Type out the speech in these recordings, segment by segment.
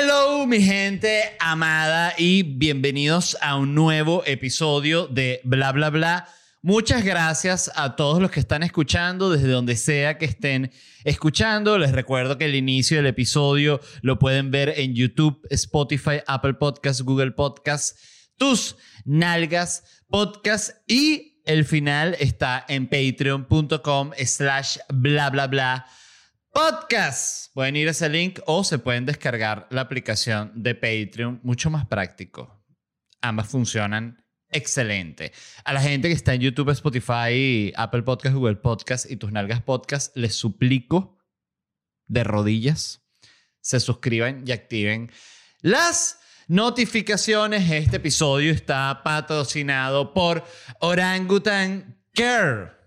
Hello, mi gente amada, y bienvenidos a un nuevo episodio de Bla Bla Bla. Muchas gracias a todos los que están escuchando, desde donde sea que estén escuchando. Les recuerdo que el inicio del episodio lo pueden ver en YouTube, Spotify, Apple Podcasts, Google Podcasts, tus nalgas podcast y el final está en patreon.com slash bla bla bla podcast. Pueden ir a ese link o se pueden descargar la aplicación de Patreon, mucho más práctico. Ambas funcionan excelente. A la gente que está en YouTube, Spotify, Apple Podcast, Google Podcast y tus nalgas podcast, les suplico de rodillas se suscriban y activen las notificaciones. Este episodio está patrocinado por Orangutan Care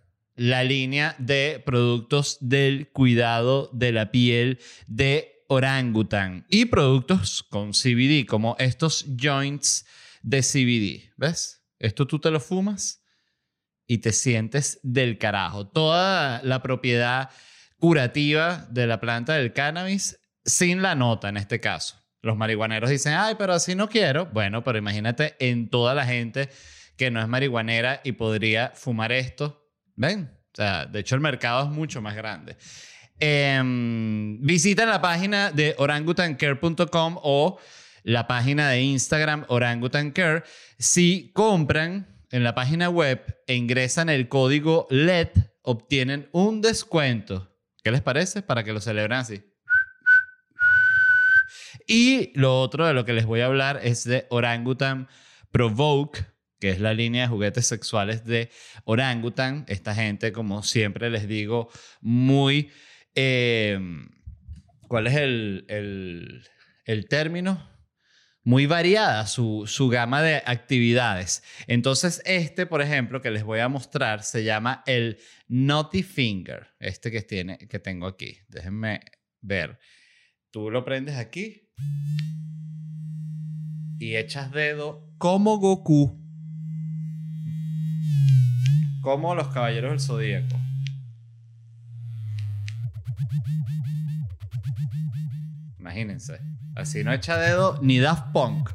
la línea de productos del cuidado de la piel de Orangutan y productos con CBD, como estos joints de CBD. ¿Ves? Esto tú te lo fumas y te sientes del carajo. Toda la propiedad curativa de la planta del cannabis sin la nota en este caso. Los marihuaneros dicen, ay, pero así no quiero. Bueno, pero imagínate en toda la gente que no es marihuanera y podría fumar esto. ¿Ven? O sea, de hecho el mercado es mucho más grande. Eh, visita la página de orangutancare.com o la página de Instagram orangutancare. Si compran en la página web e ingresan el código LED, obtienen un descuento. ¿Qué les parece? Para que lo celebren así. Y lo otro de lo que les voy a hablar es de Orangutan Provoke, que es la línea de juguetes sexuales de Orangutan. Esta gente, como siempre les digo, muy... Eh, ¿Cuál es el, el, el término? muy variada su, su, gama de actividades. Entonces, este, por ejemplo, que les voy a mostrar, se llama el Naughty Finger. Este que, tiene, que tengo aquí. Déjenme ver. Tú lo prendes aquí y echas dedo como Goku. Como los caballeros del zodíaco. Imagínense. Así no echa dedo ni Daft Punk.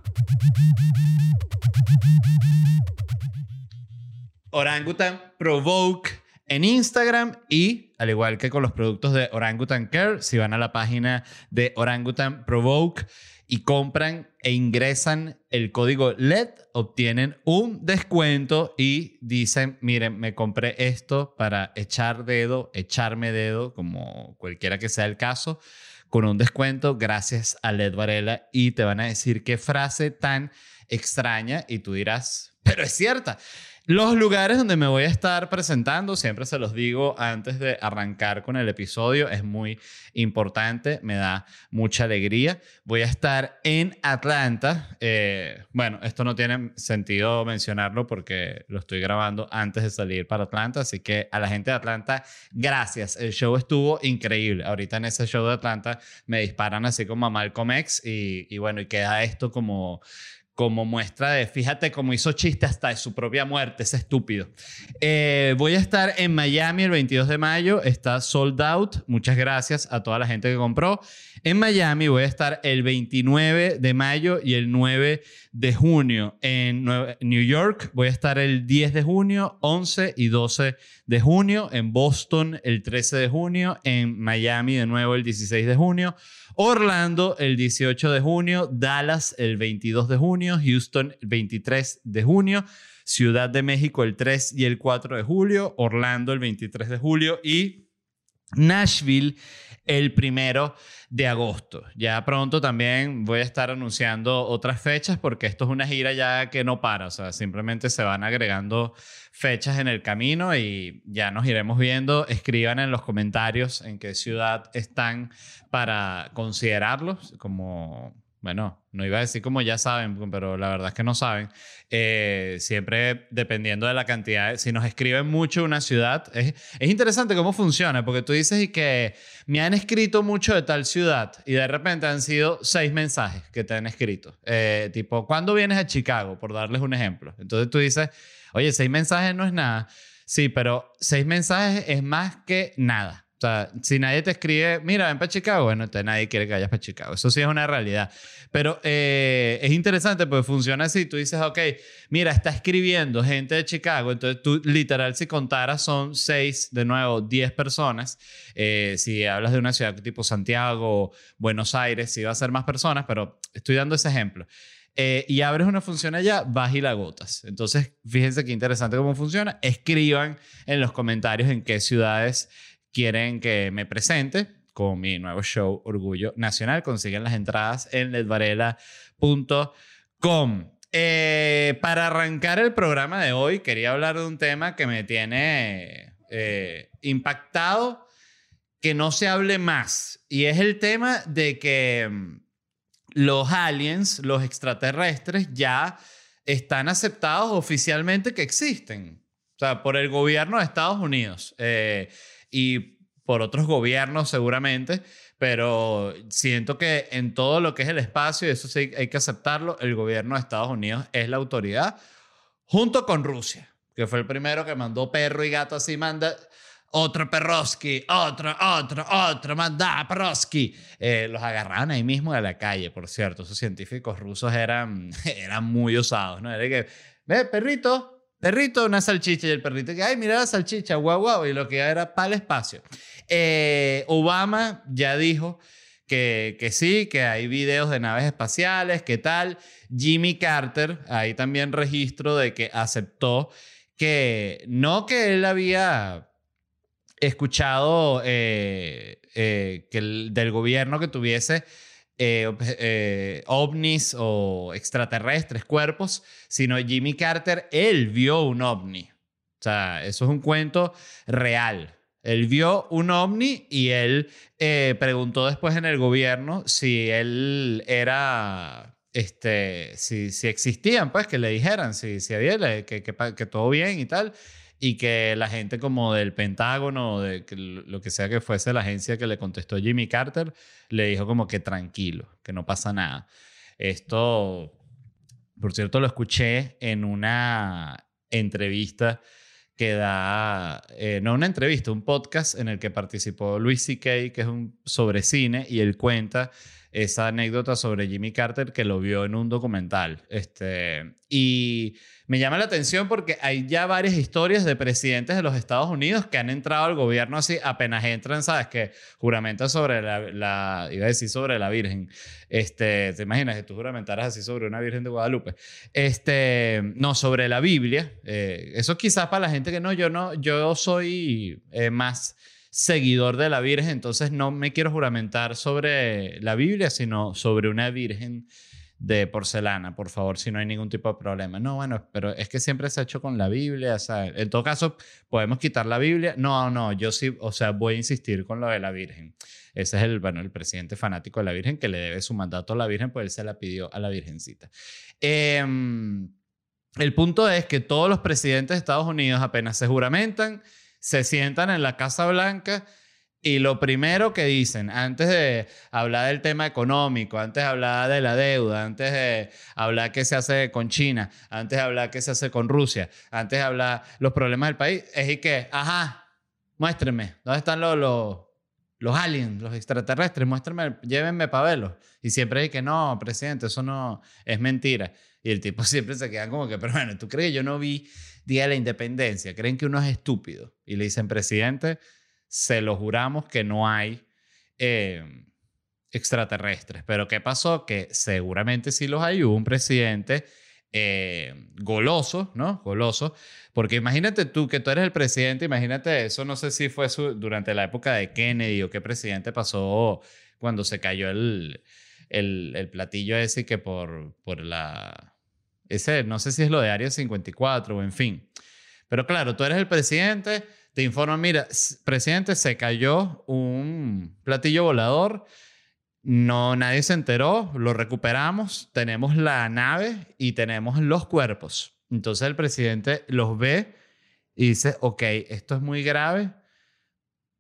Orangutan Provoke en Instagram y al igual que con los productos de Orangutan Care, si van a la página de Orangutan Provoke y compran e ingresan el código LED, obtienen un descuento y dicen, miren, me compré esto para echar dedo, echarme dedo, como cualquiera que sea el caso con un descuento gracias a Led Varela y te van a decir qué frase tan extraña y tú dirás, pero es cierta. Los lugares donde me voy a estar presentando, siempre se los digo antes de arrancar con el episodio, es muy importante, me da mucha alegría. Voy a estar en Atlanta. Eh, bueno, esto no tiene sentido mencionarlo porque lo estoy grabando antes de salir para Atlanta, así que a la gente de Atlanta, gracias. El show estuvo increíble. Ahorita en ese show de Atlanta me disparan así como a Malcolm X y, y bueno, y queda esto como como muestra de, fíjate cómo hizo chiste hasta de su propia muerte, ese estúpido. Eh, voy a estar en Miami el 22 de mayo, está sold out, muchas gracias a toda la gente que compró. En Miami voy a estar el 29 de mayo y el 9 de junio. En New York voy a estar el 10 de junio, 11 y 12 de junio. En Boston el 13 de junio. En Miami de nuevo el 16 de junio. Orlando el 18 de junio. Dallas el 22 de junio. Houston el 23 de junio. Ciudad de México el 3 y el 4 de julio. Orlando el 23 de julio. Y Nashville el primero de agosto. Ya pronto también voy a estar anunciando otras fechas porque esto es una gira ya que no para, o sea, simplemente se van agregando fechas en el camino y ya nos iremos viendo. Escriban en los comentarios en qué ciudad están para considerarlos como bueno, no iba a decir como ya saben, pero la verdad es que no saben. Eh, siempre dependiendo de la cantidad, si nos escriben mucho una ciudad, es, es, interesante cómo funciona, porque tú dices y que me han escrito mucho de tal ciudad y de repente han sido seis mensajes que te han escrito. Eh, tipo, ¿cuándo vienes a Chicago? Por darles un ejemplo. Entonces tú dices, oye, seis mensajes no es nada. Sí, pero seis mensajes es más que nada. O sea, si nadie te escribe, mira, ven para Chicago, bueno, entonces nadie quiere que vayas para Chicago. Eso sí es una realidad. Pero eh, es interesante porque funciona así. Tú dices, ok, mira, está escribiendo gente de Chicago. Entonces tú, literal, si contaras, son seis, de nuevo, diez personas. Eh, si hablas de una ciudad tipo Santiago, Buenos Aires, sí va a ser más personas, pero estoy dando ese ejemplo. Eh, y abres una función allá, vas y la agotas. Entonces, fíjense qué interesante cómo funciona. Escriban en los comentarios en qué ciudades quieren que me presente con mi nuevo show Orgullo Nacional. Consiguen las entradas en ledvarela.com. Eh, para arrancar el programa de hoy, quería hablar de un tema que me tiene eh, impactado, que no se hable más. Y es el tema de que mm, los aliens, los extraterrestres, ya están aceptados oficialmente que existen. O sea, por el gobierno de Estados Unidos. Eh, y por otros gobiernos seguramente, pero siento que en todo lo que es el espacio, y eso sí hay que aceptarlo, el gobierno de Estados Unidos es la autoridad, junto con Rusia, que fue el primero que mandó perro y gato así, manda otro Perroski, otro, otro, otro, manda Perroski. Eh, los agarraron ahí mismo de la calle, por cierto. Esos científicos rusos eran, eran muy osados, ¿no? Era que, ve, perrito, Perrito, una salchicha y el perrito que, ay, mira la salchicha, guau, guau, y lo que era para el espacio. Eh, Obama ya dijo que, que sí, que hay videos de naves espaciales, qué tal. Jimmy Carter, ahí también registro de que aceptó que no que él había escuchado eh, eh, que del gobierno que tuviese eh, eh, ovnis o extraterrestres, cuerpos, sino Jimmy Carter, él vio un ovni. O sea, eso es un cuento real. Él vio un ovni y él eh, preguntó después en el gobierno si él era, este, si, si existían, pues que le dijeran si, si había, que, que, que todo bien y tal y que la gente como del Pentágono, de lo que sea que fuese la agencia que le contestó Jimmy Carter, le dijo como que tranquilo, que no pasa nada. Esto, por cierto, lo escuché en una entrevista que da, eh, no una entrevista, un podcast en el que participó Luis C.K., que es un sobre cine, y él cuenta esa anécdota sobre Jimmy Carter que lo vio en un documental. Este, y me llama la atención porque hay ya varias historias de presidentes de los Estados Unidos que han entrado al gobierno así, apenas entran, ¿sabes? Que juramentan sobre la, iba a decir sobre la Virgen. Este, ¿te imaginas que tú juramentaras así sobre una Virgen de Guadalupe? Este, no, sobre la Biblia. Eh, eso quizás para la gente que no, yo no, yo soy eh, más seguidor de la Virgen, entonces no me quiero juramentar sobre la Biblia, sino sobre una Virgen de porcelana, por favor, si no hay ningún tipo de problema. No, bueno, pero es que siempre se ha hecho con la Biblia, sea, en todo caso, podemos quitar la Biblia. No, no, yo sí, o sea, voy a insistir con lo de la Virgen. Ese es el, bueno, el presidente fanático de la Virgen que le debe su mandato a la Virgen, pues él se la pidió a la Virgencita. Em, el punto es que todos los presidentes de Estados Unidos apenas se juramentan, se sientan en la Casa Blanca y lo primero que dicen, antes de hablar del tema económico, antes de hablar de la deuda, antes de hablar qué se hace con China, antes de hablar qué se hace con Rusia, antes de hablar los problemas del país, es y que, ajá, muéstrenme, ¿dónde están los, los, los aliens, los extraterrestres? Muéstrenme, llévenme para verlos. Y siempre hay que, no, presidente, eso no es mentira. Y el tipo siempre se queda como que, pero bueno, ¿tú crees yo no vi Día de la Independencia? ¿Creen que uno es estúpido? Y le dicen, presidente, se lo juramos que no hay eh, extraterrestres. Pero ¿qué pasó? Que seguramente sí los hay. Hubo un presidente eh, goloso, ¿no? Goloso. Porque imagínate tú que tú eres el presidente, imagínate eso, no sé si fue durante la época de Kennedy o qué presidente pasó cuando se cayó el, el, el platillo ese que por, por la ese, no sé si es lo de Área 54 o en fin. Pero claro, tú eres el presidente, te informan, mira, presidente, se cayó un platillo volador, no, nadie se enteró, lo recuperamos, tenemos la nave y tenemos los cuerpos. Entonces el presidente los ve y dice, ok, esto es muy grave,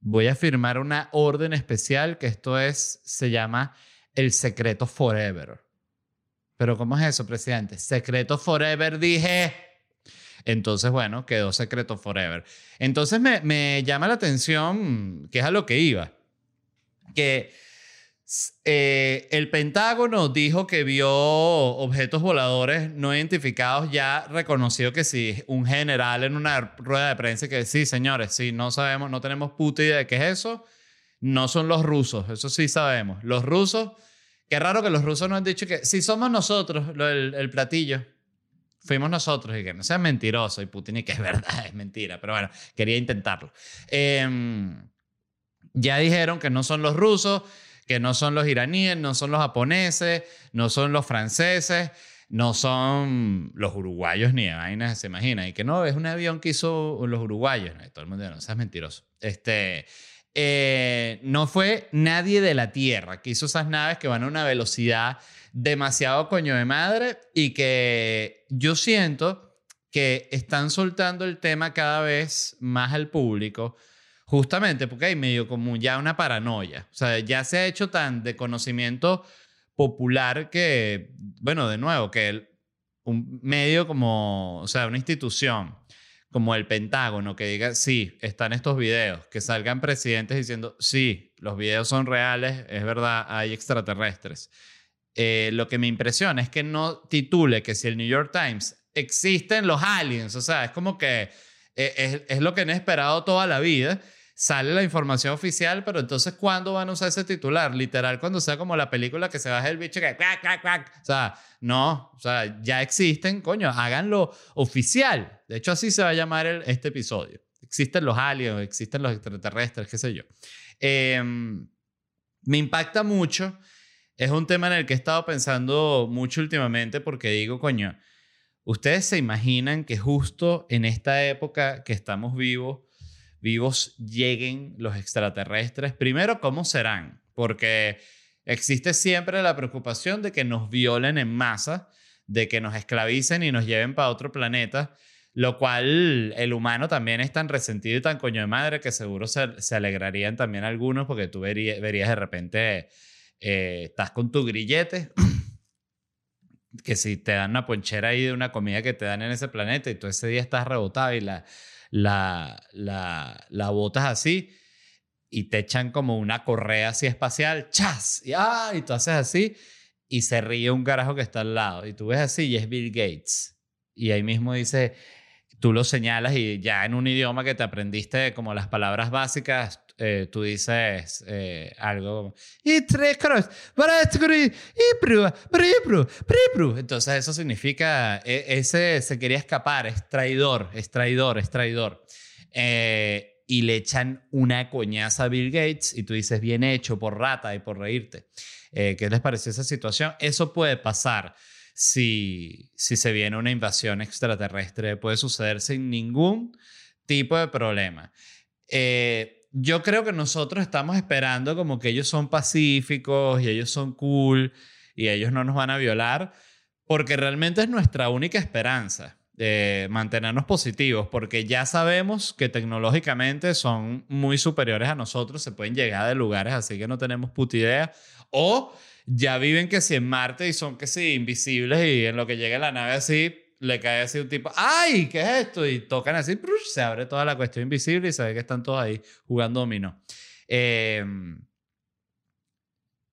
voy a firmar una orden especial que esto es, se llama el secreto forever. Pero ¿cómo es eso, presidente? Secreto Forever, dije. Entonces, bueno, quedó secreto forever. Entonces me, me llama la atención, que es a lo que iba, que eh, el Pentágono dijo que vio objetos voladores no identificados, ya reconoció que sí, un general en una rueda de prensa que sí, señores, sí, no sabemos, no tenemos puta idea de qué es eso, no son los rusos, eso sí sabemos. Los rusos, qué raro que los rusos nos han dicho que si somos nosotros el, platillo, fuimos nosotros y que no sea mentiroso y Putin y que es verdad, es mentira, pero bueno, quería intentarlo. Em, ya dijeron que no son los rusos que no son los iraníes, no son los japoneses, no son los franceses, no son los uruguayos ni de vainas, se imagina. Y que no, es un avión que hizo los uruguayos. todo el mundo no, seas mentiroso. Este, eh, no fue nadie de la Tierra que hizo esas naves que van a una velocidad demasiado coño de madre y que yo siento que están soltando el tema cada vez más al público Justamente porque hay medio como ya una paranoia. O sea, ya se ha hecho tan de conocimiento popular que, bueno, de nuevo, que un medio como, o sea, una institución como el Pentágono que diga, sí, están estos videos, que salgan presidentes diciendo, sí, los videos son reales, es verdad, hay extraterrestres. Eh, lo que me impresiona es que no titule que si el New York Times existen los aliens, o sea, es como que eh, es, es lo que han esperado toda la vida sale la información oficial, pero entonces ¿cuándo van a usar ese titular? Literal, cuando sea como la película que se baja el bicho que crack, crack, crack. O sea, no, o sea, ya existen, coño, háganlo oficial. De hecho, así se va a llamar este episodio. Existen los aliens, existen los extraterrestres, qué sé yo. Em, me impacta mucho. Es un tema en el que he estado pensando mucho últimamente porque digo, coño, ustedes se imaginan que justo en esta época que estamos vivos, vivos lleguen los extraterrestres, primero, ¿cómo serán? Porque existe siempre la preocupación de que nos violen en masa, de que nos esclavicen y nos lleven para otro planeta, lo cual el humano también es tan resentido y tan coño de madre que seguro se, alegrarían también algunos porque tú verías, de repente, eh, estás con tu grillete, que si te dan una ponchera ahí de una comida que te dan en ese planeta y tú ese día estás rebotado y la la, la, la botas así y te echan como una correa así espacial, ¡chas! Y, ¡ah! y tú haces así y se ríe un carajo que está al lado. Y tú ves así y es Bill Gates. Y ahí mismo dice, tú lo señalas y ya en un idioma que te aprendiste como las palabras básicas, eh, tú dices eh, algo y tres entonces eso significa e, ese se quería escapar es traidor es traidor es traidor. Eh, y le echan una coñaza a Bill Gates y tú dices bien hecho por rata y por reírte ¿qué les pareció esa situación? eso puede pasar si, si se viene una invasión extraterrestre puede suceder sin ningún tipo de problema. Eh, yo creo que nosotros estamos esperando como que ellos son pacíficos y ellos son cool y ellos no nos van a violar, porque realmente es nuestra única esperanza de mantenernos positivos, porque ya sabemos que tecnológicamente son muy superiores a nosotros, se pueden llegar de lugares así que no tenemos puta idea, o ya viven que si en Marte y son que si invisibles y en lo que llega la nave así, le cae así un tipo, ¡ay! ¿Qué es esto? Y tocan así, se abre toda la cuestión invisible y se ve que están todos ahí jugando dominó. Em,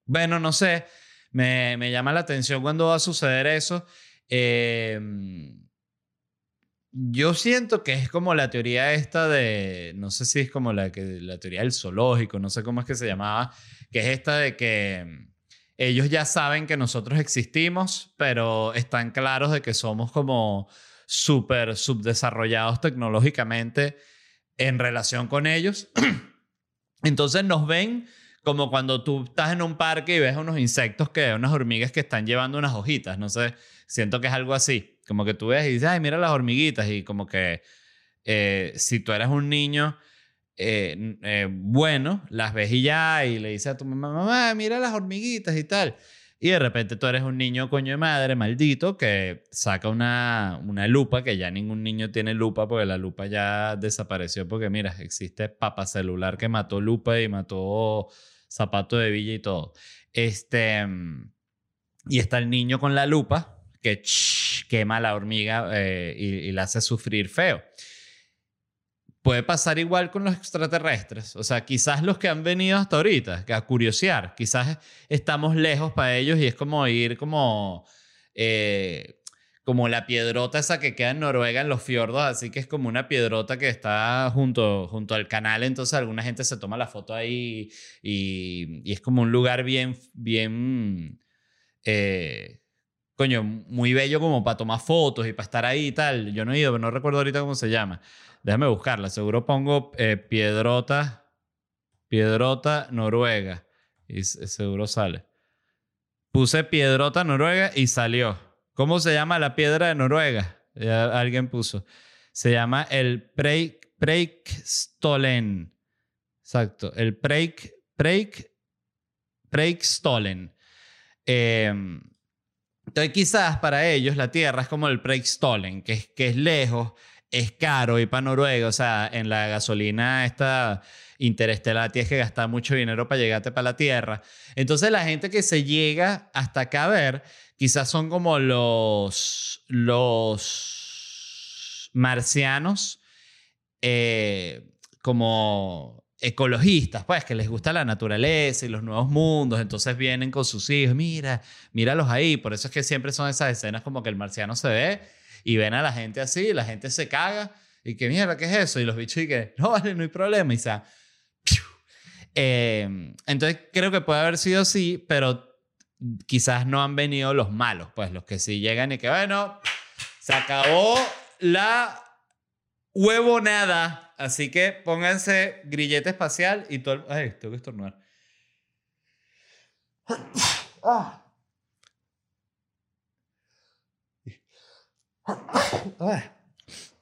bueno, no sé, me, me, llama la atención cuando va a suceder eso. Em, yo siento que es como la teoría esta de, no sé si es como la, que, la teoría del zoológico, no sé cómo es que se llamaba, que es esta de que ellos ya saben que nosotros existimos, pero están claros de que somos como súper subdesarrollados tecnológicamente en relación con ellos. Entonces nos ven como cuando tú estás en un parque y ves unos insectos que, unas hormigas que están llevando unas hojitas, no sé, siento que es algo así, como que tú ves y dices, ay, mira las hormiguitas y como que eh, si tú eres un niño eh, eh, bueno, las ves y ya, y le dices a tu mamá, mamá, mira las hormiguitas y tal. Y de repente tú eres un niño coño de madre, maldito, que saca una, una lupa, que ya ningún niño tiene lupa porque la lupa ya desapareció, porque mira, existe papa celular que mató lupa y mató zapato de villa y todo. Este, y está el niño con la lupa, que quema a la hormiga eh, y, y la hace sufrir feo. Puede pasar igual con los extraterrestres. O sea, quizás los que han venido hasta ahorita, a curiosear, quizás estamos lejos para ellos y es como ir como... Eh, como la piedrota esa que queda en Noruega en los fiordos, así que es como una piedrota que está junto, junto al canal, entonces alguna gente se toma la foto ahí y, y es como un lugar bien, bien, eh, coño, muy bello como para tomar fotos y para estar ahí y tal. Yo no he ido, pero no recuerdo ahorita cómo se llama. Déjame buscarla. Seguro pongo eh, Piedrota, Piedrota, Noruega. Y seguro sale. Puse Piedrota, Noruega y salió. ¿Cómo se llama la piedra de Noruega? alguien puso. Se llama el Preik, Preikstolen. Exacto. El Preik, Preik. Em, entonces quizás para ellos la tierra es como el Preikstolen, que es, que es lejos es caro ir para Noruega, o sea, en la gasolina esta interestelar tienes que gastar mucho dinero para llegarte para la Tierra. Entonces la gente que se llega hasta acá a ver, quizás son como los, los marcianos, eh, como ecologistas, pues, que les gusta la naturaleza y los nuevos mundos, entonces vienen con sus hijos, mira, míralos ahí, por eso es que siempre son esas escenas como que el marciano se ve y ven a la gente así, la gente se caga y que mierda, ¿qué es eso? Y los bichos y que no vale, no hay problema y se eh, entonces creo que puede haber sido así, pero quizás no han venido los malos, pues los que sí llegan y que bueno, se acabó la huevonada. Así que pónganse grillete espacial y todo. Ay, tengo que estornudar.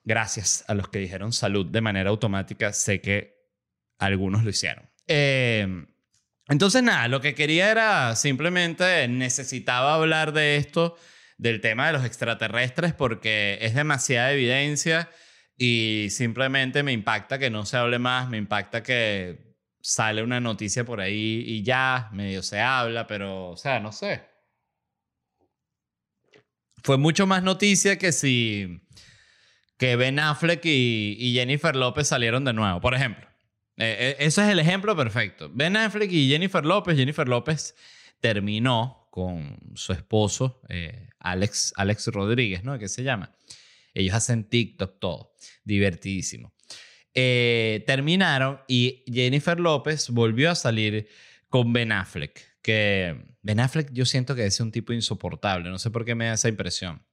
Gracias a los que dijeron salud de manera automática. Sé que algunos lo hicieron. Eh, entonces, nada, lo que quería era simplemente necesitaba hablar de esto, del tema de los extraterrestres, porque es demasiada evidencia y simplemente me impacta que no se hable más, me impacta que sale una noticia por ahí y ya, medio se habla, pero, o sea, no sé fue mucho más noticia que si que Ben Affleck y, Jennifer López salieron de nuevo, por ejemplo. Eh, eh, ese es el ejemplo perfecto. Ben Affleck y Jennifer López. Jennifer López terminó con su esposo, eh, Alex, Alex Rodríguez, ¿no? ¿Qué se llama? Ellos hacen TikTok todo. Divertidísimo. terminaron y Jennifer López volvió a salir con Ben Affleck que Ben Affleck yo siento que es un tipo insoportable, no sé por qué me da esa impresión.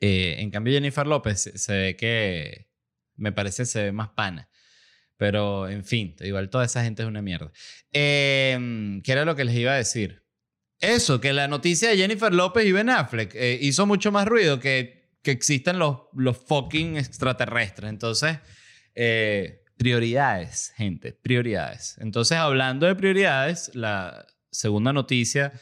Eh, en cambio Jennifer López se ve que me parece se ve más pana. Pero, en fin, igual toda esa gente es una mierda. Em, ¿Qué era lo que les iba a decir? Eso, que la noticia de Jennifer López y Ben Affleck eh, hizo mucho más ruido que, que existen los, los fucking extraterrestres. Entonces, eh, prioridades, gente, prioridades. Entonces, hablando de prioridades, la, segunda noticia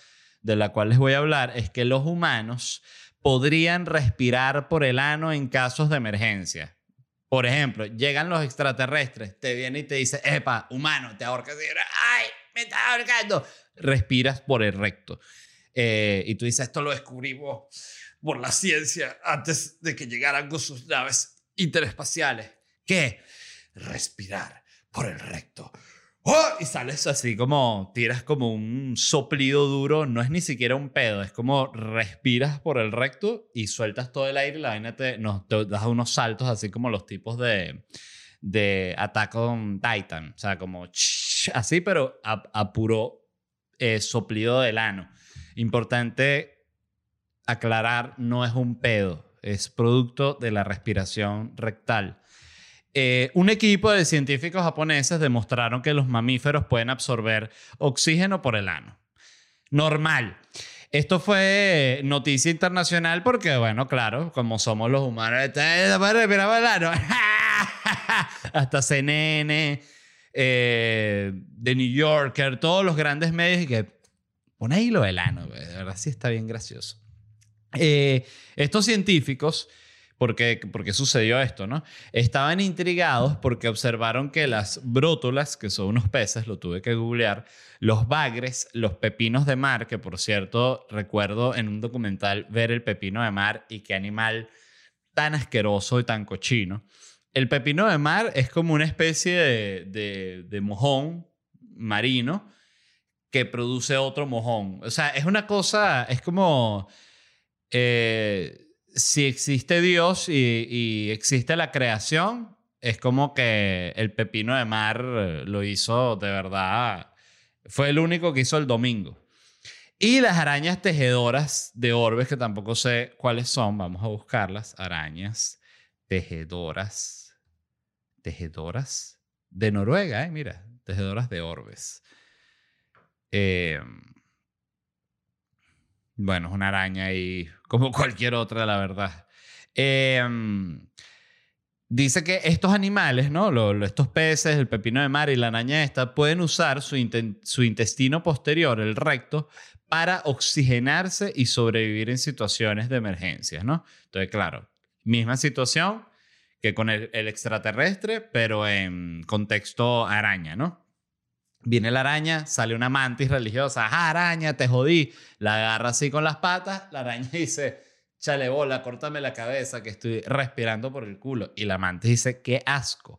de la cual les voy a hablar es que los humanos podrían respirar por el ano en casos de emergencia. Por ejemplo, llegan los extraterrestres, te vienen y te dicen, epa, humano, te ahorcas y ¡ay, me estás ahorcando! Respiras por el recto. Eh, y tú dices, esto lo descubrimos por la ciencia antes de que llegaran con sus naves interespaciales. ¿Qué? Respirar por el recto. ¡Oh! y sales así como tiras como un soplido duro, no es ni siquiera un pedo, es como respiras por el recto y sueltas todo el aire y la vaina te, das unos saltos así como los tipos de, de Attack on Titan, o sea, como así, pero a, puro eh, soplido del ano. Importante aclarar, no es un pedo, es producto de la respiración rectal. Eh, un equipo de científicos japoneses demostraron que los mamíferos pueden absorber oxígeno por el ano. Normal. Esto fue noticia internacional porque, bueno, claro, como somos los humanos, hasta CNN, eh, The New Yorker, todos los grandes medios y que pone ahí lo del ano, de verdad sí está bien gracioso. Eh, estos científicos ¿Por qué, por qué sucedió esto, no? Estaban intrigados porque observaron que las brótolas, que son unos peces, lo tuve que googlear, los bagres, los pepinos de mar, que por cierto recuerdo en un documental ver el pepino de mar y qué animal tan asqueroso y tan cochino. El pepino de mar es como una especie de, de, mojón marino que produce otro mojón. O sea, es una cosa, es como... Eh, si existe Dios y, existe la creación, es como que el pepino de mar eh, lo hizo de verdad. Fue el único que hizo el domingo. Y las arañas tejedoras de orbes, que tampoco sé cuáles son, vamos a buscarlas. Arañas tejedoras. Tejedoras de Noruega, ¿eh? Mira, tejedoras de orbes. Eh, bueno, es una araña y como cualquier otra, la verdad. Em, dice que estos animales, ¿no? estos peces, el pepino de mar y la araña esta, pueden usar su, su intestino posterior, el recto, para oxigenarse y sobrevivir en situaciones de emergencias, ¿no? Entonces, claro, misma situación que con el, el extraterrestre, pero en contexto araña, ¿no? Viene la araña, sale una mantis religiosa, ¡ah, araña, te jodí! La agarra así con las patas, la araña dice, chale bola, córtame la cabeza que estoy respirando por el culo. Y la mantis dice, qué asco.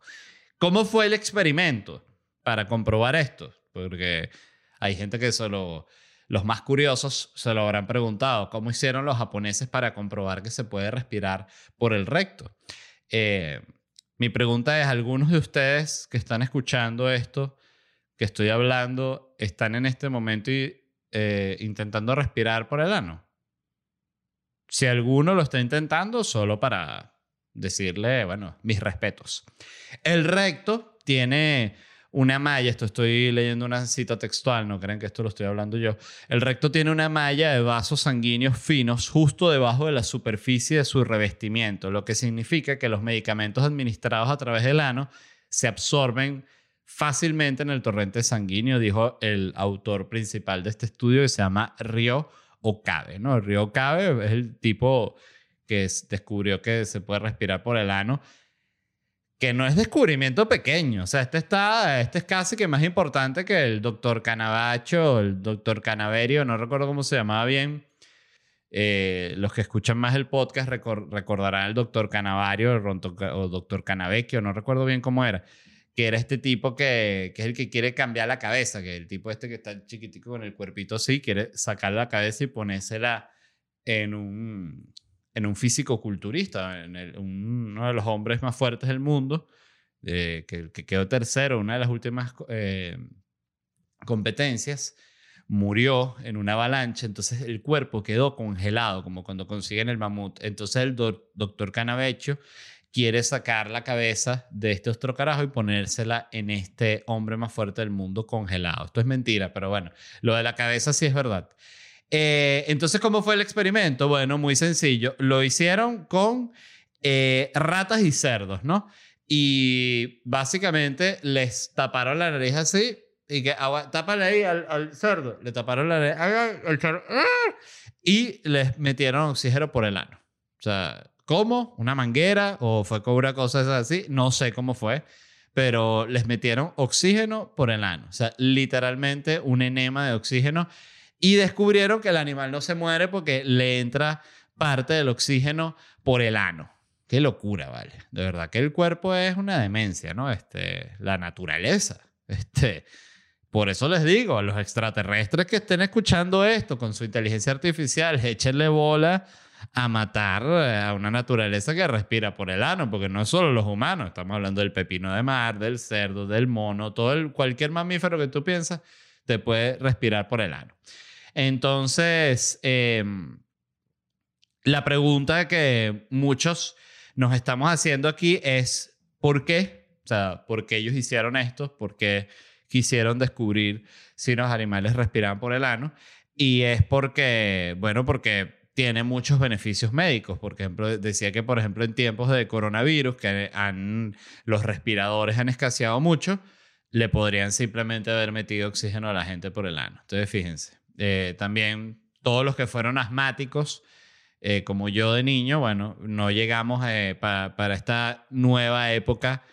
¿Cómo fue el experimento para comprobar esto? Porque hay gente que solo, los más curiosos se lo habrán preguntado, ¿cómo hicieron los japoneses para comprobar que se puede respirar por el recto? Eh, mi pregunta es, ¿algunos de ustedes que están escuchando esto que estoy hablando están en este momento eh, intentando respirar por el ano? Si alguno lo está intentando, solo para decirle, bueno, mis respetos. El recto tiene una malla, esto estoy leyendo una cita textual, no creen que esto lo estoy hablando yo. El recto tiene una malla de vasos sanguíneos finos justo debajo de la superficie de su revestimiento, lo que significa que los medicamentos administrados a través del ano se absorben fácilmente en el torrente sanguíneo, dijo el autor principal de este estudio que se llama Río Okabe. ¿no? Río Okabe es el tipo que descubrió que se puede respirar por el ano, que no es descubrimiento pequeño. O sea, este, está, este es casi que más importante que el doctor Canavacho, el doctor Canaverio, no recuerdo cómo se llamaba bien. Eh, los que escuchan más el podcast recordarán al doctor Canavario o doctor Canavecchio, no recuerdo bien cómo era que era este tipo que, que, es el que quiere cambiar la cabeza, que el tipo este que está chiquitico con el cuerpito así, quiere sacar la cabeza y ponérsela en un, en un físico culturista, en uno de los hombres más fuertes del mundo, que, que, quedó tercero, una de las últimas eh, competencias, murió en una avalancha, entonces el cuerpo quedó congelado, como cuando consiguen el mamut. Entonces el doctor Canavecho quiere sacar la cabeza de este otro carajo y ponérsela en este hombre más fuerte del mundo congelado. Esto es mentira, pero bueno, lo de la cabeza sí es verdad. Eh, entonces, ¿cómo fue el experimento? Bueno, muy sencillo. Lo hicieron con eh, ratas y cerdos, ¿no? Y básicamente les taparon la nariz así y que tápale ahí al, cerdo. Le taparon la nariz al cerdo. ¡ah! Y les metieron oxígeno por el ano. O sea, ¿Cómo? ¿Una manguera? ¿O fue con una cosa así? No sé cómo fue. Pero les metieron oxígeno por el ano. O sea, literalmente un enema de oxígeno. Y descubrieron que el animal no se muere porque le entra parte del oxígeno por el ano. Qué locura, vale. De verdad que el cuerpo es una demencia, ¿no? Este, la naturaleza. Este, por eso les digo a los extraterrestres que estén escuchando esto con su inteligencia artificial, échenle bola a matar eh, a una naturaleza que respira por el ano, porque no solo los humanos, estamos hablando del pepino de mar, del cerdo, del mono, todo el, cualquier mamífero que tú piensas te puede respirar por el ano. Entonces, em, la pregunta que muchos nos estamos haciendo aquí es, ¿por qué? O sea, ¿por qué ellos hicieron esto? ¿Por qué quisieron descubrir si los animales respiran por el ano? Y es porque, bueno, porque tiene muchos beneficios médicos. Por ejemplo, decía que, por ejemplo, en tiempos de coronavirus, que han, los respiradores han escaseado mucho, le podrían simplemente haber metido oxígeno a la gente por el ano. Entonces, fíjense. Eh, también todos los que fueron asmáticos eh, como yo de niño, bueno, no llegamos eh, para esta nueva época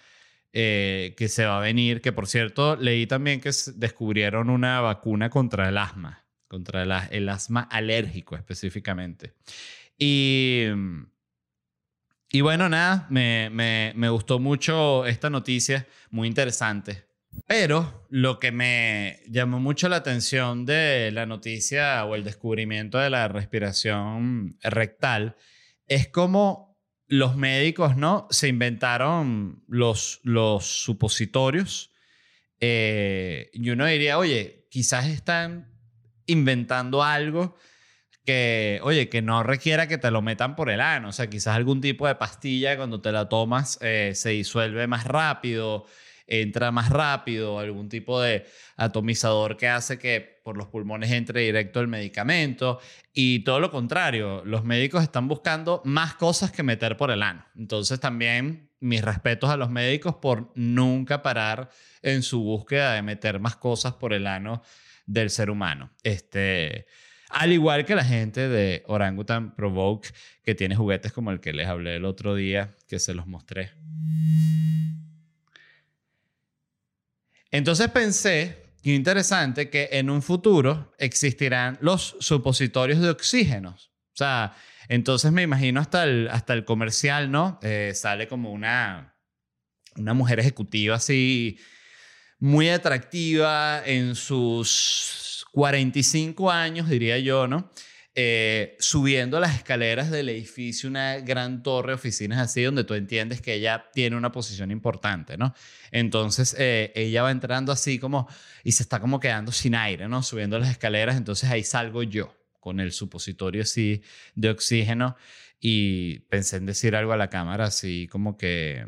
eh, que se va a venir, que por cierto, leí también que descubrieron una vacuna contra el asma, contra el, asma alérgico específicamente. Y, y bueno, nada, me, me, me gustó mucho esta noticia, muy interesante. Pero lo que me llamó mucho la atención de la noticia o el descubrimiento de la respiración rectal es cómo los médicos, ¿no? Se inventaron los, los supositorios. Eh, y uno diría, oye, quizás están inventando algo que, oye, que no requiera que te lo metan por el ano. O sea, quizás algún tipo de pastilla cuando te la tomas eh, se disuelve más rápido entra más rápido, algún tipo de atomizador que hace que por los pulmones entre directo el medicamento y todo lo contrario, los médicos están buscando más cosas que meter por el ano. Entonces también mis respetos a los médicos por nunca parar en su búsqueda de meter más cosas por el ano del ser humano. Este, al igual que la gente de Orangutan Provoke, que tiene juguetes como el que les hablé el otro día, que se los mostré. Entonces pensé, qué interesante, que en un futuro existirán los supositorios de oxígeno. O sea, entonces me imagino hasta el, hasta el comercial, ¿no? Eh, sale como una, una mujer ejecutiva así, muy atractiva en sus 45 años, diría yo, ¿no? Eh, subiendo las escaleras del edificio, una gran torre oficinas así, donde tú entiendes que ella tiene una posición importante, ¿no? Entonces eh, ella va entrando así como y se está como quedando sin aire, ¿no? Subiendo las escaleras, entonces ahí salgo yo con el supositorio así de oxígeno y pensé en decir algo a la cámara así como que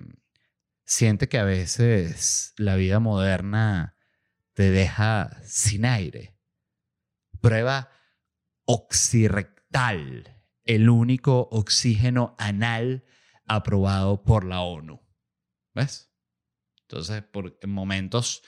siente que a veces la vida moderna te deja sin aire. Prueba oxirrectal, el único oxígeno anal aprobado por la ONU. ¿Ves? Entonces, por momentos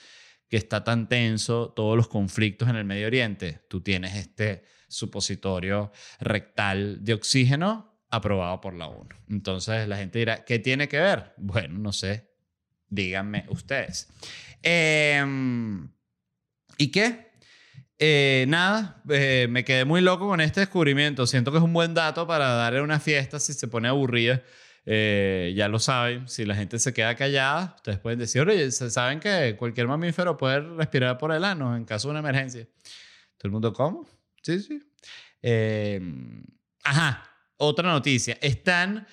que está tan tenso todos los conflictos en el Medio Oriente, tú tienes este supositorio rectal de oxígeno aprobado por la ONU. Entonces la gente dirá, ¿qué tiene que ver? Bueno, no sé, díganme ustedes. Em, ¿Y qué? Eh, nada, eh, me quedé muy loco con este descubrimiento. Siento que es un buen dato para darle una fiesta si se pone aburrida. Eh, ya lo saben, si la gente se queda callada, ustedes pueden decir, oye, saben que cualquier mamífero puede respirar por el ano en caso de una emergencia. Todo el mundo, ¿cómo? Sí, sí. ajá, otra noticia. Están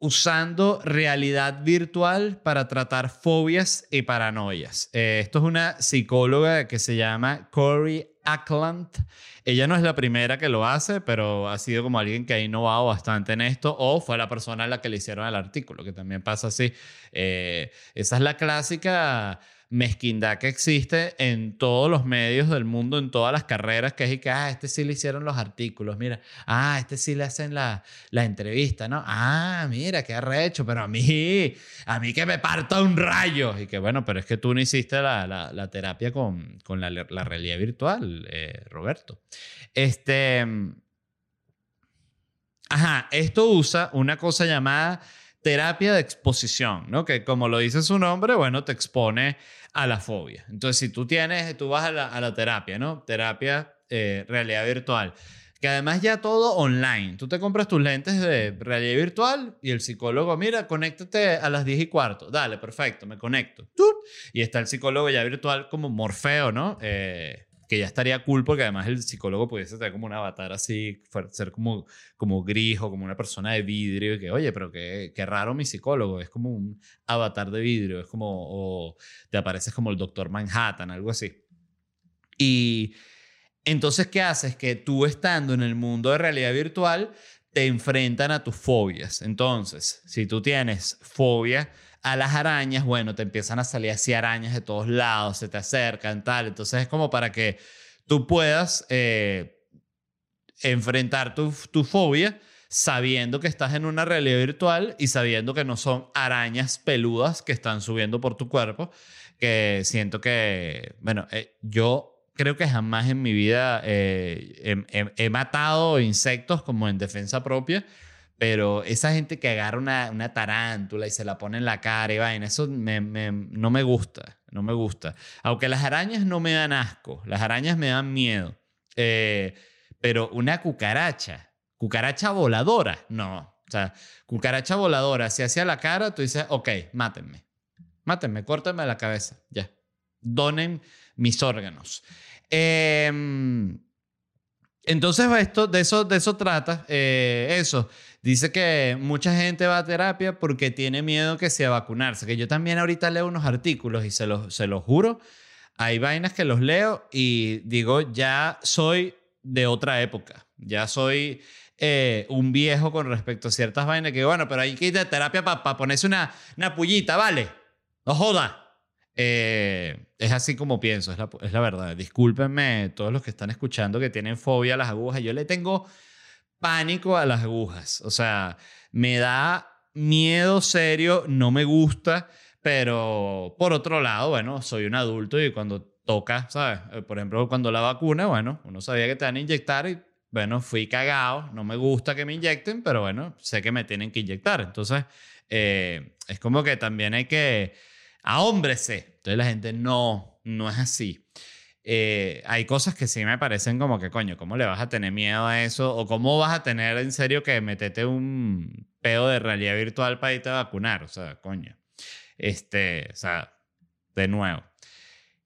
usando realidad virtual para tratar fobias y paranoias. esto es una psicóloga que se llama Corey Ackland. Ella no es la primera que lo hace, pero ha sido como alguien que ha innovado bastante en esto, o fue la persona a la que le hicieron el artículo, que también pasa así. Eh, esa es la clásica mezquindad que existe en todos los medios del mundo, en todas las carreras, que es que, ah, este sí le hicieron los artículos, mira, ah, este sí le hacen la, la entrevista, ¿no? Ah, mira, qué arrecho, pero a mí, a mí que me parta un rayo. Y que bueno, pero es que tú no hiciste la, la, terapia con, con la, realidad virtual, eh, Roberto. Este... Ajá, esto usa una cosa llamada terapia de exposición, ¿no? Que como lo dice su nombre, bueno, te expone a la fobia. Entonces, si tú tienes, tú vas a la, terapia, ¿no? Terapia eh, realidad virtual. Que además ya todo online. Tú te compras tus lentes de realidad virtual y el psicólogo, mira, conéctate a las 10 y cuarto. Dale, perfecto, me conecto. Y está el psicólogo ya virtual como Morfeo, ¿no? Eh, que ya estaría cool porque además el psicólogo pudiese tener como un avatar así, ser como, como gris o como una persona de vidrio y que, oye, pero qué, qué raro mi psicólogo, es como un avatar de vidrio, es como, o te apareces como el doctor Manhattan, algo así. Y entonces, ¿qué haces? Que tú estando en el mundo de realidad virtual, te enfrentan a tus fobias. Entonces, si tú tienes fobia, a las arañas, bueno, te empiezan a salir así arañas de todos lados, se te acercan, tal. Entonces es como para que tú puedas eh, enfrentar tu, tu fobia sabiendo que estás en una realidad virtual y sabiendo que no son arañas peludas que están subiendo por tu cuerpo, que siento que, bueno, eh, yo creo que jamás en mi vida eh, he, matado insectos como en defensa propia, pero esa gente que agarra una, una tarántula y se la pone en la cara y vaina, eso no me gusta, no me gusta. Aunque las arañas no me dan asco, las arañas me dan miedo. Eh, pero una cucaracha, cucaracha voladora, no. O sea, cucaracha voladora, si hacia la cara, tú dices, ok, mátenme. Mátenme, córtenme la cabeza, ya. Donen mis órganos. Em, entonces, esto, de, eso, de eso trata. Eh, eso. Dice que mucha gente va a terapia porque tiene miedo que sea vacunarse. Que yo también ahorita leo unos artículos y se los, se los juro. Hay vainas que los leo y digo, ya soy de otra época. Ya soy eh, un viejo con respecto a ciertas vainas que, bueno, pero hay que ir a terapia para ponerse una, una pullita, ¿vale? No joda. Eh, es así como pienso, es la, es la, verdad. Discúlpenme todos los que están escuchando que tienen fobia a las agujas. Yo le tengo pánico a las agujas. O sea, me da miedo serio, no me gusta, pero por otro lado, bueno, soy un adulto y cuando toca, ¿sabes? Eh, por ejemplo, cuando la vacuna, bueno, uno sabía que te van a inyectar y, bueno, fui cagado, no me gusta que me inyecten, pero bueno, sé que me tienen que inyectar. Entonces, eh, es como que también hay que hombres sé. Entonces la gente no, no es así. Eh, hay cosas que sí me parecen como que, coño, ¿cómo le vas a tener miedo a eso? ¿O cómo vas a tener en serio que metete un pedo de realidad virtual para irte a vacunar? O sea, coño. Este, o sea, de nuevo.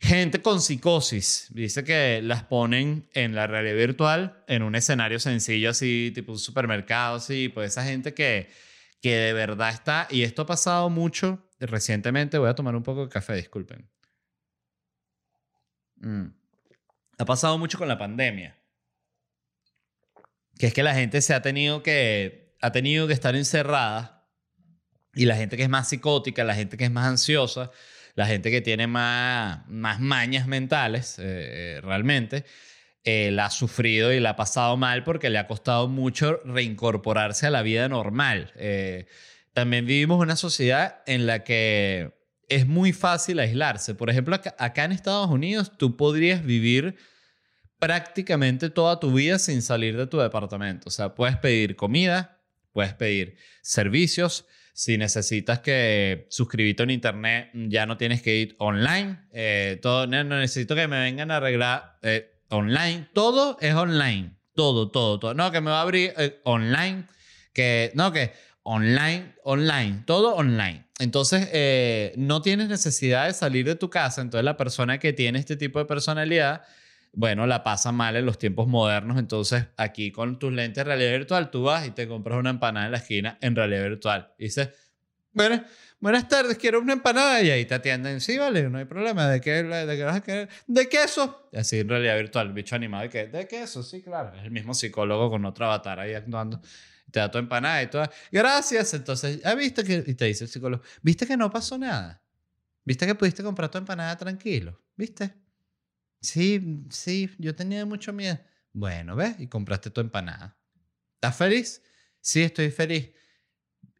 Gente con psicosis, dice que las ponen en la realidad virtual en un escenario sencillo así, tipo un supermercado, así, pues esa gente que, que de verdad está, y esto ha pasado mucho recientemente, voy a tomar un poco de café, disculpen. Mm. Ha pasado mucho con la pandemia. Que es que la gente se ha tenido que, ha tenido que estar encerrada y la gente que es más psicótica, la gente que es más ansiosa, la gente que tiene más, más mañas mentales, eh, eh, realmente, eh, la ha sufrido y la ha pasado mal porque le ha costado mucho reincorporarse a la vida normal también vivimos una sociedad en la que es muy fácil aislarse. Por ejemplo, acá, en Estados Unidos tú podrías vivir prácticamente toda tu vida sin salir de tu departamento. O sea, puedes pedir comida, puedes pedir servicios. Si necesitas que suscribirte en internet, ya no tienes que ir online. Eh, todo, no, necesito que me vengan a arreglar eh, online. Todo es online. Todo, todo, todo. No, que me va a abrir eh, online. Que, no, que online, online, todo online. Entonces, eh, no tienes necesidad de salir de tu casa. Entonces, la persona que tiene este tipo de personalidad, bueno, la pasa mal en los tiempos modernos. Entonces, aquí con tus lentes de realidad virtual, tú vas y te compras una empanada en la esquina en realidad virtual. Y dices, bueno, buenas tardes, quiero una empanada. Y ahí te atienden, sí, vale, no hay problema. ¿De qué, de qué vas a querer? ¿De queso? Así en realidad virtual, bicho animado. ¿De qué? ¿De queso? Sí, claro. Es el mismo psicólogo con otro avatar ahí actuando te da tu empanada y todo. Gracias. Entonces, ¿ha visto que.? Y te dice el psicólogo, ¿viste que no pasó nada? ¿Viste que pudiste comprar tu empanada tranquilo? ¿Viste? Sí, sí, yo tenía mucho miedo. Bueno, ¿ves? Y compraste tu empanada. ¿Estás feliz? Sí, estoy feliz.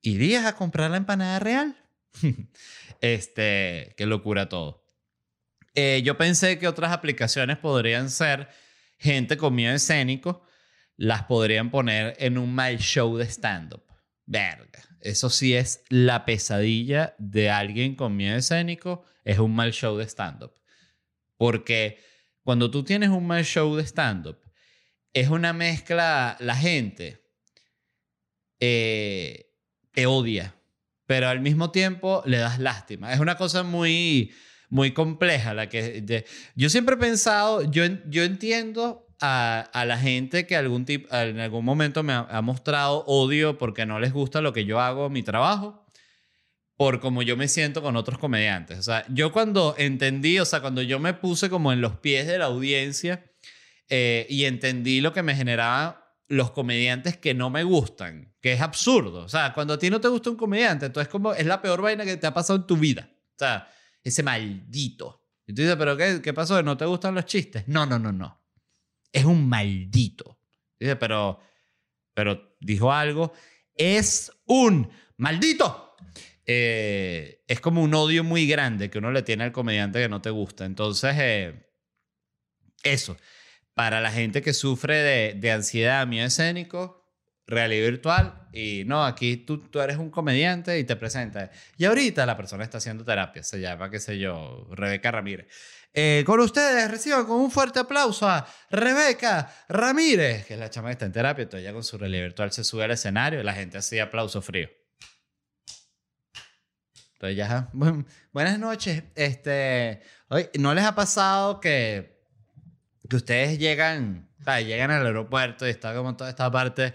¿Irías a comprar la empanada real? este, qué locura todo. Eh, yo pensé que otras aplicaciones podrían ser gente con miedo escénico las podrían poner en un mal show de stand-up. Verga. Eso sí es la pesadilla de alguien con miedo escénico, es un mal show de stand-up. Porque cuando tú tienes un mal show de stand-up, es una mezcla, la gente eh, te odia, pero al mismo tiempo le das lástima. Es una cosa muy, muy compleja la que... yo siempre he pensado, yo, yo entiendo a, la gente que algún tip, en algún momento me ha, mostrado odio porque no les gusta lo que yo hago, mi trabajo, por cómo yo me siento con otros comediantes. O sea, yo cuando entendí, o sea, cuando yo me puse como en los pies de la audiencia eh, y entendí lo que me generaban los comediantes que no me gustan, que es absurdo. O sea, cuando a ti no te gusta un comediante, entonces como es la peor vaina que te ha pasado en tu vida. O sea, ese maldito. Y tú dices, ¿pero qué, qué pasó? ¿No te gustan los chistes? No, no, no, no es un maldito. Dice, pero, pero dijo algo, es un maldito. Eh, es como un odio muy grande que uno le tiene al comediante que no te gusta. Entonces, eh, eso, para la gente que sufre de, de ansiedad, miedo escénico, realidad virtual y no, aquí tú, tú eres un comediante y te presentas. Y ahorita la persona está haciendo terapia, se llama, qué sé yo, Rebeca Ramírez. Eh, con ustedes reciban con un fuerte aplauso a Rebeca Ramírez, que es la chama que está en terapia, entonces ella con su realidad virtual se sube al escenario y la gente hacía aplauso frío. Entonces ya, buenas noches. Este, oye, ¿no les ha pasado que, que ustedes llegan, llegan al aeropuerto y está como toda esta parte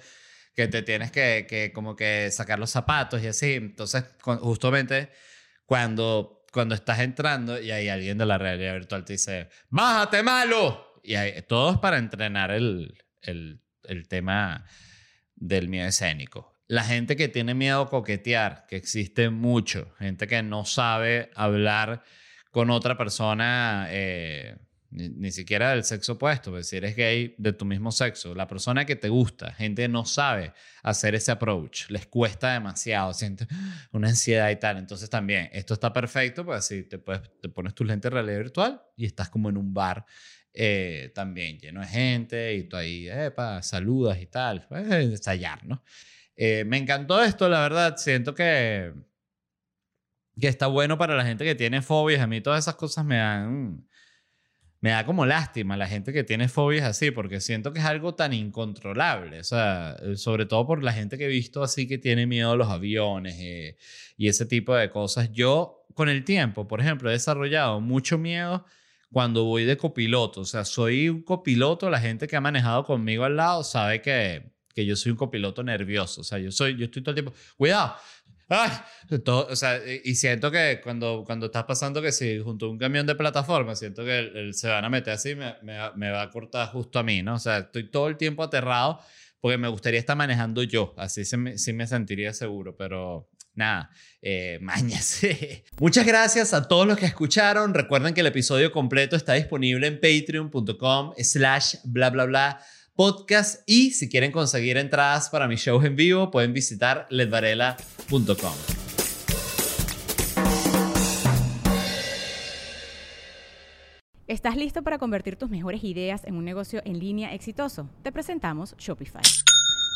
que te tienes que, que como que sacar los zapatos y así? Entonces, justamente cuando cuando estás entrando y hay alguien de la realidad virtual te dice, ¡bájate malo! Y hay, todo es para entrenar el, el, el tema del miedo escénico. La gente que tiene miedo a coquetear, que existe mucho, gente que no sabe hablar con otra persona eh, ni, siquiera del sexo opuesto, pues, si eres gay de tu mismo sexo, la persona que te gusta, gente no sabe hacer ese approach, les cuesta demasiado, siente una ansiedad y tal. Entonces también, esto está perfecto, pues así te, puedes, te pones tus lentes de realidad virtual y estás como en un bar eh, también lleno de gente y tú ahí, epa, saludas y tal, pues, ensayar, ¿no? Eh, me encantó esto, la verdad, siento que, que está bueno para la gente que tiene fobias, a mí todas esas cosas me dan me da como lástima la gente que tiene fobias así, porque siento que es algo tan incontrolable. O sea, eh, sobre todo por la gente que he visto así que tiene miedo a los aviones eh, y ese tipo de cosas. Yo, con el tiempo, por ejemplo, he desarrollado mucho miedo cuando voy de copiloto. O sea, soy un copiloto, la gente que ha manejado conmigo al lado sabe que, que yo soy un copiloto nervioso. O sea, yo, soy, yo estoy todo el tiempo, cuidado, ¡Ay! Todo, o sea, y siento que cuando, cuando estás pasando que si junto a un camión de plataforma, siento que el, se van a meter así, me, me, me, va a cortar justo a mí, ¿no? O sea, estoy todo el tiempo aterrado porque me gustaría estar manejando yo, así sí me, sí me sentiría seguro, pero nada, eh, mañase. Muchas gracias a todos los que escucharon. Recuerden que el episodio completo está disponible en patreon.com slash bla bla bla podcast y si quieren conseguir entradas para mis shows en vivo pueden visitar ledvarela.com. ¿Estás listo para convertir tus mejores ideas en un negocio en línea exitoso? Te presentamos Shopify.